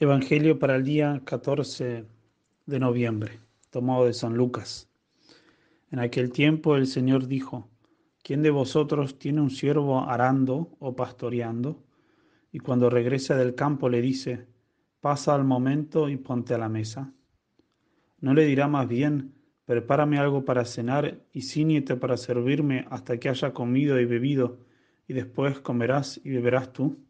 Evangelio para el día 14 de noviembre, tomado de San Lucas. En aquel tiempo el Señor dijo, ¿quién de vosotros tiene un siervo arando o pastoreando? Y cuando regresa del campo le dice, pasa al momento y ponte a la mesa. ¿No le dirá más bien, prepárame algo para cenar y ciñete para servirme hasta que haya comido y bebido, y después comerás y beberás tú?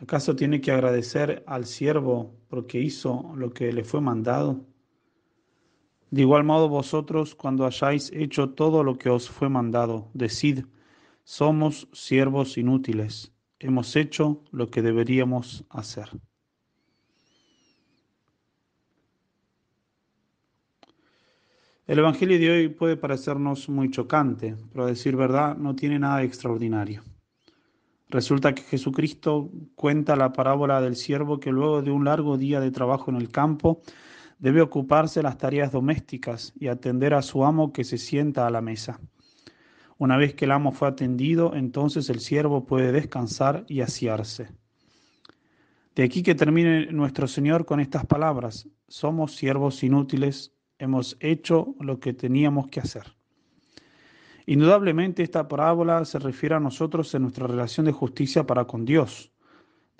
¿Acaso tiene que agradecer al siervo porque hizo lo que le fue mandado? De igual modo vosotros, cuando hayáis hecho todo lo que os fue mandado, decid, somos siervos inútiles, hemos hecho lo que deberíamos hacer. El Evangelio de hoy puede parecernos muy chocante, pero a decir verdad no tiene nada extraordinario. Resulta que Jesucristo cuenta la parábola del siervo que luego de un largo día de trabajo en el campo debe ocuparse las tareas domésticas y atender a su amo que se sienta a la mesa. Una vez que el amo fue atendido, entonces el siervo puede descansar y asearse. De aquí que termine nuestro Señor con estas palabras, somos siervos inútiles, hemos hecho lo que teníamos que hacer. Indudablemente esta parábola se refiere a nosotros en nuestra relación de justicia para con Dios,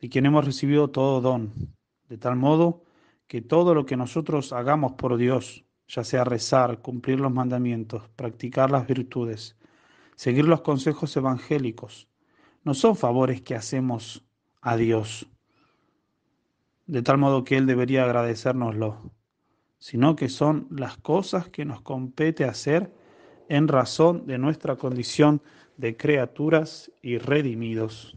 de quien hemos recibido todo don, de tal modo que todo lo que nosotros hagamos por Dios, ya sea rezar, cumplir los mandamientos, practicar las virtudes, seguir los consejos evangélicos, no son favores que hacemos a Dios, de tal modo que Él debería agradecérnoslo, sino que son las cosas que nos compete hacer en razón de nuestra condición de criaturas y redimidos.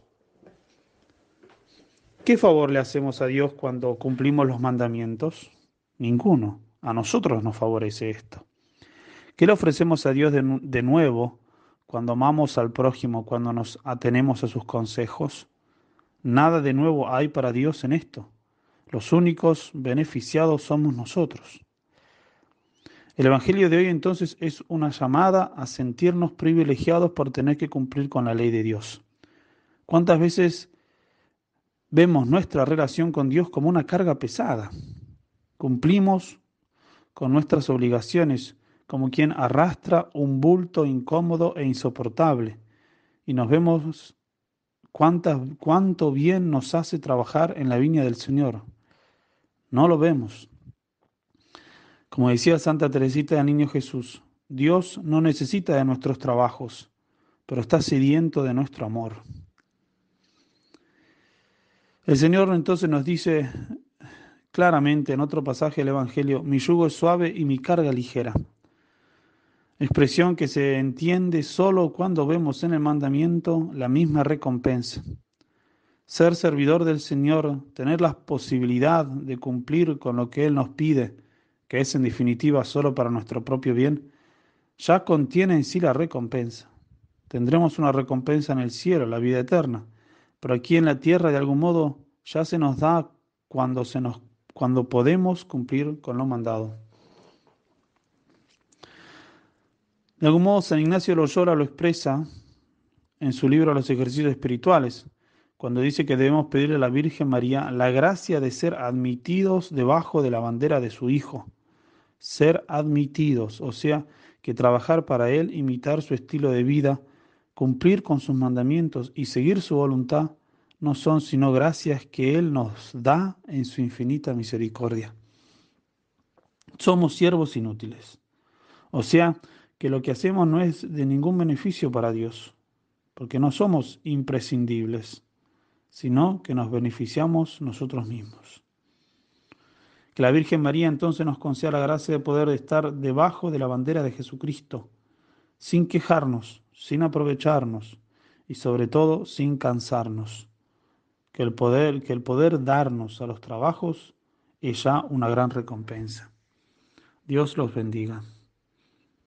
¿Qué favor le hacemos a Dios cuando cumplimos los mandamientos? Ninguno. A nosotros nos favorece esto. ¿Qué le ofrecemos a Dios de, de nuevo cuando amamos al prójimo, cuando nos atenemos a sus consejos? Nada de nuevo hay para Dios en esto. Los únicos beneficiados somos nosotros. El Evangelio de hoy entonces es una llamada a sentirnos privilegiados por tener que cumplir con la ley de Dios. ¿Cuántas veces vemos nuestra relación con Dios como una carga pesada? Cumplimos con nuestras obligaciones como quien arrastra un bulto incómodo e insoportable y nos vemos cuánto bien nos hace trabajar en la viña del Señor. No lo vemos. Como decía Santa Teresita del Niño Jesús, Dios no necesita de nuestros trabajos, pero está sediento de nuestro amor. El Señor entonces nos dice claramente en otro pasaje del Evangelio, mi yugo es suave y mi carga ligera. Expresión que se entiende solo cuando vemos en el mandamiento la misma recompensa. Ser servidor del Señor, tener la posibilidad de cumplir con lo que Él nos pide, que es en definitiva solo para nuestro propio bien, ya contiene en sí la recompensa. Tendremos una recompensa en el cielo, la vida eterna, pero aquí en la tierra de algún modo ya se nos da cuando, se nos, cuando podemos cumplir con lo mandado. De algún modo San Ignacio Loyola lo expresa en su libro Los ejercicios espirituales, cuando dice que debemos pedirle a la Virgen María la gracia de ser admitidos debajo de la bandera de su Hijo ser admitidos, o sea, que trabajar para Él, imitar su estilo de vida, cumplir con sus mandamientos y seguir su voluntad, no son sino gracias que Él nos da en su infinita misericordia. Somos siervos inútiles, o sea, que lo que hacemos no es de ningún beneficio para Dios, porque no somos imprescindibles, sino que nos beneficiamos nosotros mismos. Que la Virgen María entonces nos conceda la gracia de poder estar debajo de la bandera de Jesucristo, sin quejarnos, sin aprovecharnos y sobre todo sin cansarnos. Que el poder, que el poder darnos a los trabajos es ya una gran recompensa. Dios los bendiga.